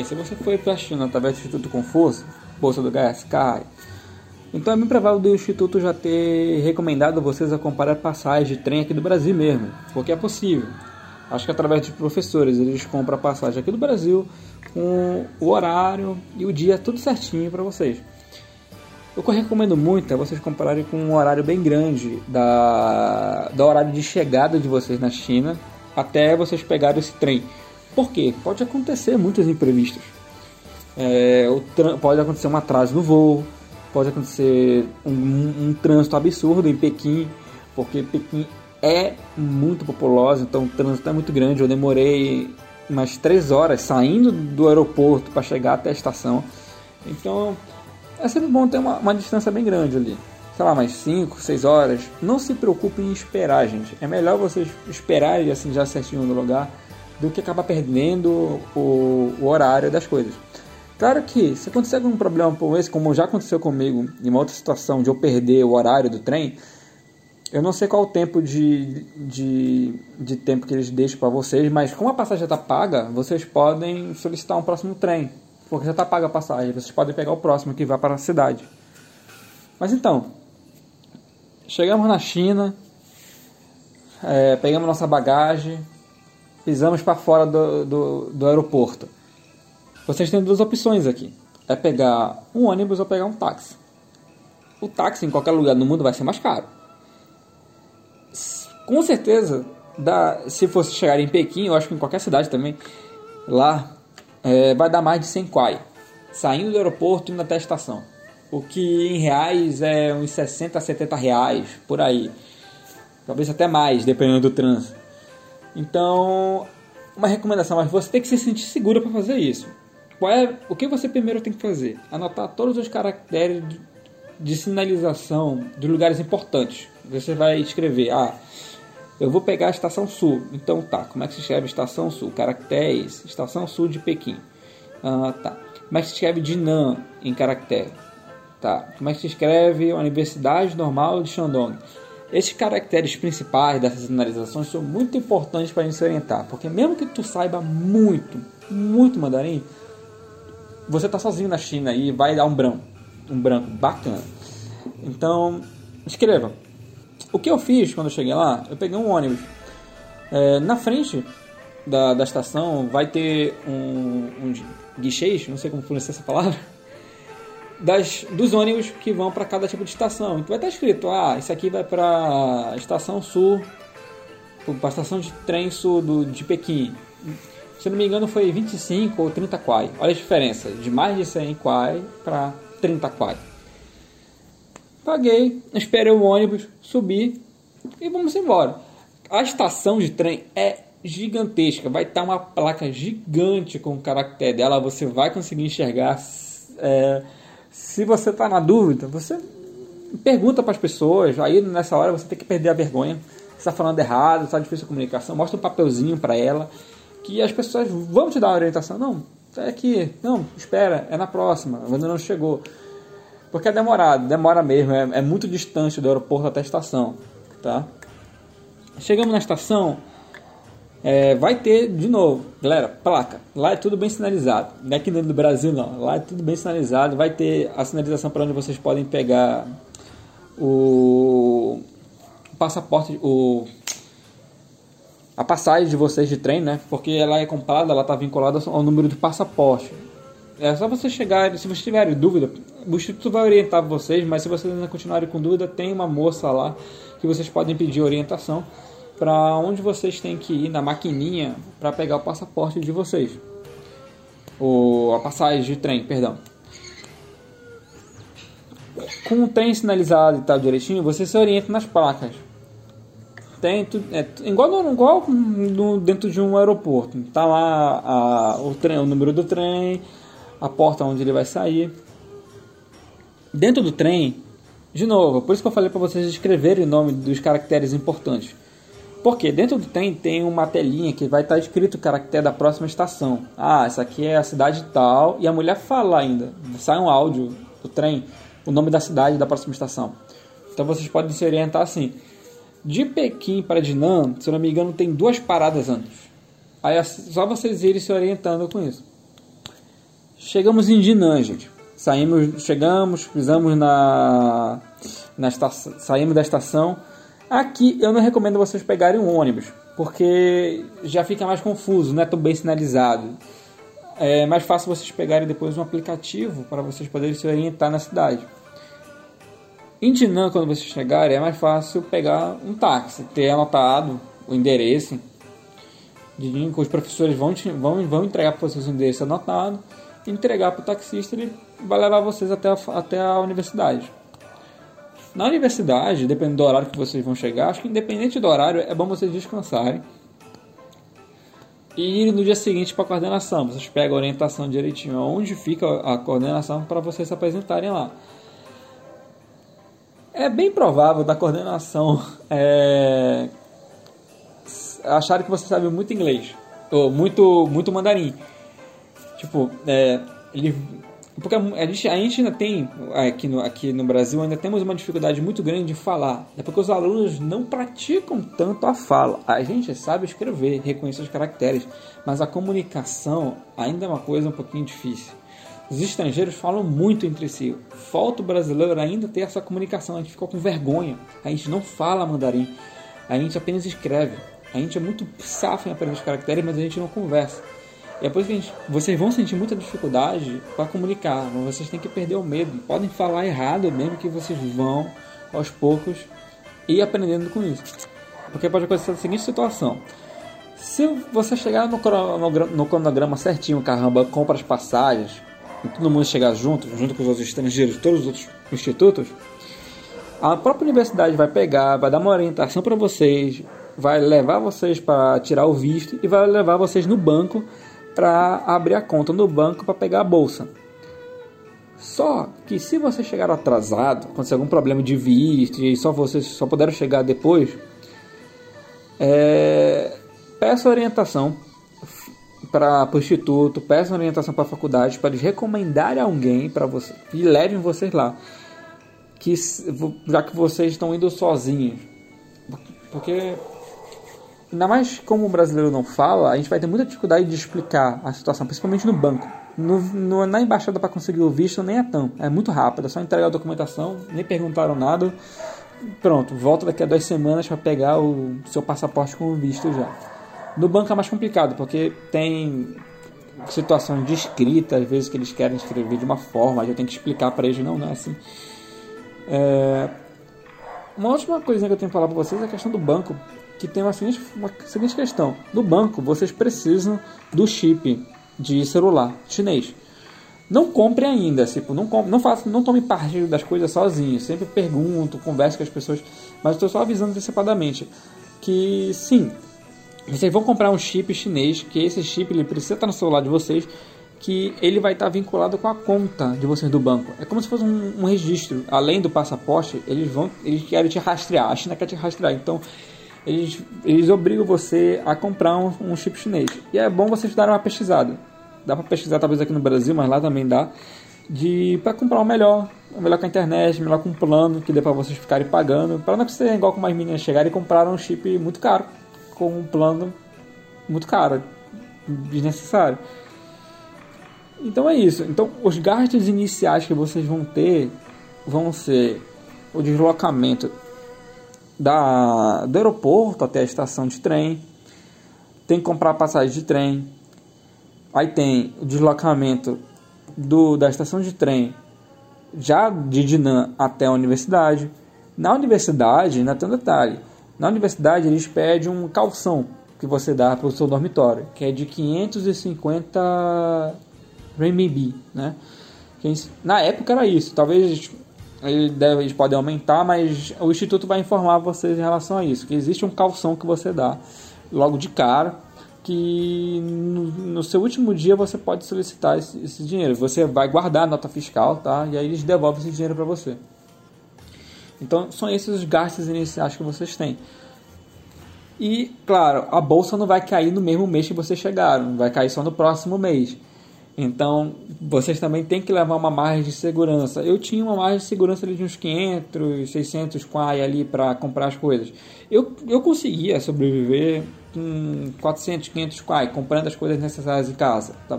Bem, se você foi para a China através do Instituto Confúcio, Bolsa do Gás, CAI, então é bem provável do Instituto já ter recomendado vocês a comparar passagens de trem aqui do Brasil mesmo, porque é possível. Acho que através dos professores eles compram a passagem aqui do Brasil com o horário e o dia tudo certinho para vocês. O que eu recomendo muito é vocês compararem com um horário bem grande da, do horário de chegada de vocês na China até vocês pegarem esse trem. Por quê? Pode acontecer muitos imprevistos. É, pode acontecer um atraso no voo, pode acontecer um, um, trânsito absurdo em Pequim, porque Pequim é muito populosa, então o trânsito é muito grande. Eu demorei umas três horas saindo do aeroporto para chegar até a estação. Então é sempre bom ter uma, uma distância bem grande ali. Sei lá, mais 5, 6 horas. Não se preocupe em esperar, gente. É melhor vocês esperarem assim já certinho no lugar do que acabar perdendo o, o horário das coisas. Claro que se acontecer algum problema como esse, como já aconteceu comigo em uma outra situação de eu perder o horário do trem, eu não sei qual o tempo de, de, de tempo que eles deixam para vocês, mas como a passagem já está paga, vocês podem solicitar um próximo trem, porque já está paga a passagem, vocês podem pegar o próximo que vai para a cidade. Mas então, chegamos na China, é, pegamos nossa bagagem, pisamos para fora do, do, do aeroporto vocês têm duas opções aqui. É pegar um ônibus ou pegar um táxi. O táxi em qualquer lugar do mundo vai ser mais caro. Com certeza, dá, se fosse chegar em Pequim, eu acho que em qualquer cidade também, lá é, vai dar mais de 100 kwai. Saindo do aeroporto e indo até a estação. O que em reais é uns 60 a 70 reais, por aí. Talvez até mais, dependendo do trânsito. Então, uma recomendação, mas você tem que se sentir seguro para fazer isso. Qual é, o que você primeiro tem que fazer? Anotar todos os caracteres de, sinalização de lugares importantes. Você vai escrever, ah, eu vou pegar a estação sul. Então tá, como é que se escreve estação sul? Caracteres, estação sul de Pequim. Ah, tá. Como é que se escreve Dinan em caractere? Tá. Como é que se escreve Universidade Normal de Shandong? Esses caracteres principais dessas sinalizações são muito importantes para a gente se orientar, porque mesmo que tu saiba muito, muito mandarim, você está sozinho na China e vai dar um branco, um branco bacana. Então, escreva. O que eu fiz quando eu cheguei lá? Eu peguei um ônibus. É, na frente da, da estação vai ter um, um guichês, não sei como pronunciar essa palavra, das, dos ônibus que vão para cada tipo de estação. Então vai estar escrito, ah, isso aqui vai para estação sul, para a estação de trem sul do, de Pequim se não me engano foi 25 ou 30 quai. Olha a diferença, de mais de 100 quai para 30 quai. Paguei, esperei o ônibus, subi e vamos embora. A estação de trem é gigantesca, vai estar uma placa gigante com o caractere dela, você vai conseguir enxergar. É, se você está na dúvida, você pergunta para as pessoas, aí nessa hora você tem que perder a vergonha. está falando errado, está difícil a comunicação, mostra um papelzinho para ela que as pessoas vão te dar uma orientação. Não, é aqui, não, espera, é na próxima, ainda não chegou. Porque é demorado, demora mesmo, é, é muito distante do aeroporto até a estação, tá? Chegamos na estação, é, vai ter de novo, galera, placa. Lá é tudo bem sinalizado. Não é aqui dentro do Brasil não. Lá é tudo bem sinalizado. Vai ter a sinalização para onde vocês podem pegar o passaporte, o a passagem de vocês de trem, né? Porque ela é comprada, ela está vinculada ao número de passaporte. É só você chegar, se vocês tiverem dúvida, o Instituto vai orientar vocês, mas se vocês ainda continuarem com dúvida, tem uma moça lá que vocês podem pedir orientação para onde vocês têm que ir na maquininha para pegar o passaporte de vocês. Ou a passagem de trem, perdão. Com o trem sinalizado e tal direitinho, você se orienta nas placas. Tem, é, igual, igual no, dentro de um aeroporto. Tá lá a, o, trem, o número do trem, a porta onde ele vai sair. Dentro do trem, de novo, por isso que eu falei para vocês escreverem o nome dos caracteres importantes. Porque dentro do trem tem uma telinha que vai estar tá escrito o caractere da próxima estação. Ah, essa aqui é a cidade tal. E a mulher fala ainda. Sai um áudio do trem, o nome da cidade da próxima estação. Então vocês podem se orientar assim. De Pequim para Dinan, se não me engano, tem duas paradas antes. Aí é só vocês irem se orientando com isso. Chegamos em Dinan, gente. Saímos, chegamos, pisamos na, na estação, saímos da estação. Aqui eu não recomendo vocês pegarem um ônibus, porque já fica mais confuso, não é tão bem sinalizado. É mais fácil vocês pegarem depois um aplicativo para vocês poderem se orientar na cidade. Em Dinan, quando vocês chegarem, é mais fácil pegar um táxi, ter anotado o endereço. De, os professores vão, vão, vão entregar para vocês o endereço anotado, entregar para o taxista ele vai levar vocês até a, até a universidade. Na universidade, dependendo do horário que vocês vão chegar, acho que independente do horário, é bom vocês descansarem e no dia seguinte para a coordenação. Vocês pegam a orientação direitinho onde fica a coordenação para vocês se apresentarem lá. É bem provável da coordenação é, acharem que você sabe muito inglês ou muito muito mandarim. Tipo, é, ele porque a gente, a gente ainda tem aqui no, aqui no Brasil ainda temos uma dificuldade muito grande de falar. É porque os alunos não praticam tanto a fala. A gente sabe escrever, reconhecer os caracteres, mas a comunicação ainda é uma coisa um pouquinho difícil. Os estrangeiros falam muito entre si. Falta o brasileiro ainda ter essa comunicação. A gente fica com vergonha. A gente não fala mandarim. A gente apenas escreve. A gente é muito safo em aprender os caracteres, mas a gente não conversa. E é isso que gente, vocês vão sentir muita dificuldade para comunicar. Vocês têm que perder o medo. Podem falar errado mesmo que vocês vão, aos poucos, ir aprendendo com isso. Porque pode acontecer a seguinte situação. Se você chegar no cronograma, no cronograma certinho, caramba, compra as passagens, e todo mundo chegar junto, junto com os outros estrangeiros, todos os outros institutos, a própria universidade vai pegar, vai dar uma orientação para vocês, vai levar vocês para tirar o visto e vai levar vocês no banco para abrir a conta no banco para pegar a bolsa. Só que se você chegar atrasado, acontecer algum problema de visto e só vocês só puderam chegar depois, é, peça orientação para o instituto, peçam orientação para a faculdade para eles recomendarem alguém para você e levem vocês lá. Que já que vocês estão indo sozinhos, porque ainda mais como o brasileiro não fala, a gente vai ter muita dificuldade de explicar a situação, principalmente no banco. No, no, na embaixada para conseguir o visto nem é tão, é muito rápido, é só entregar a documentação, nem perguntaram nada, pronto, volta daqui a duas semanas para pegar o seu passaporte com o visto já. No banco é mais complicado, porque tem situações de escrita, às vezes que eles querem escrever de uma forma, já tem que explicar para eles, não, não é assim. É... Uma última coisa que eu tenho que falar para vocês é a questão do banco, que tem uma seguinte, uma seguinte questão. No banco, vocês precisam do chip de celular chinês. Não compre ainda, tipo, não, compre, não, faça, não tome parte das coisas sozinho. Sempre pergunto, converse com as pessoas, mas estou só avisando antecipadamente que sim, vocês vão comprar um chip chinês, que esse chip ele precisa estar no celular de vocês, que ele vai estar vinculado com a conta de vocês do banco. É como se fosse um, um registro. Além do passaporte, eles vão, eles querem te rastrear. A China quer te rastrear. Então, eles, eles obrigam você a comprar um, um chip chinês. E é bom vocês darem uma pesquisada. Dá para pesquisar talvez aqui no Brasil, mas lá também dá. De para comprar o melhor, o melhor com a internet, melhor com um plano que dê para vocês ficarem pagando, para não ser igual com mais meninas chegarem e comprar um chip muito caro com um plano muito caro, desnecessário. Então é isso. Então os gastos iniciais que vocês vão ter vão ser o deslocamento da, do aeroporto até a estação de trem, tem que comprar passagem de trem, aí tem o deslocamento do, da estação de trem já de Dinan até a universidade. Na universidade, ainda tem um detalhe, na universidade, eles pedem um calção que você dá para o seu dormitório, que é de 550 renminbi, né? Na época era isso, talvez eles podem aumentar, mas o instituto vai informar vocês em relação a isso, que existe um calção que você dá logo de cara, que no, no seu último dia você pode solicitar esse, esse, dinheiro. Você vai guardar a nota fiscal, tá? E aí eles devolvem esse dinheiro para você. Então, são esses os gastos iniciais que vocês têm. E, claro, a bolsa não vai cair no mesmo mês que vocês chegaram, vai cair só no próximo mês. Então, vocês também têm que levar uma margem de segurança. Eu tinha uma margem de segurança de uns 500, 600 quai ali para comprar as coisas. Eu, eu conseguia sobreviver com 400, 500 quai, comprando as coisas necessárias em casa. Tá?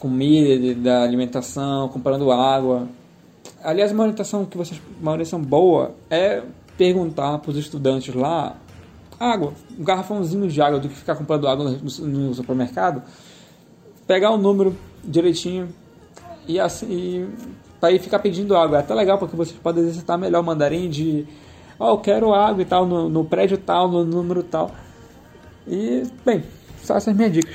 comida, da alimentação, comprando água. Aliás, uma orientação que vocês, uma orientação boa é perguntar para os estudantes lá água, um garrafãozinho de água do que ficar comprando água no, no supermercado, pegar o número direitinho e assim para ficar pedindo água. É até legal porque vocês podem exercitar melhor o mandarim de ó, oh, eu quero água e tal no, no prédio tal, no número tal. E bem, só essas minhas dicas.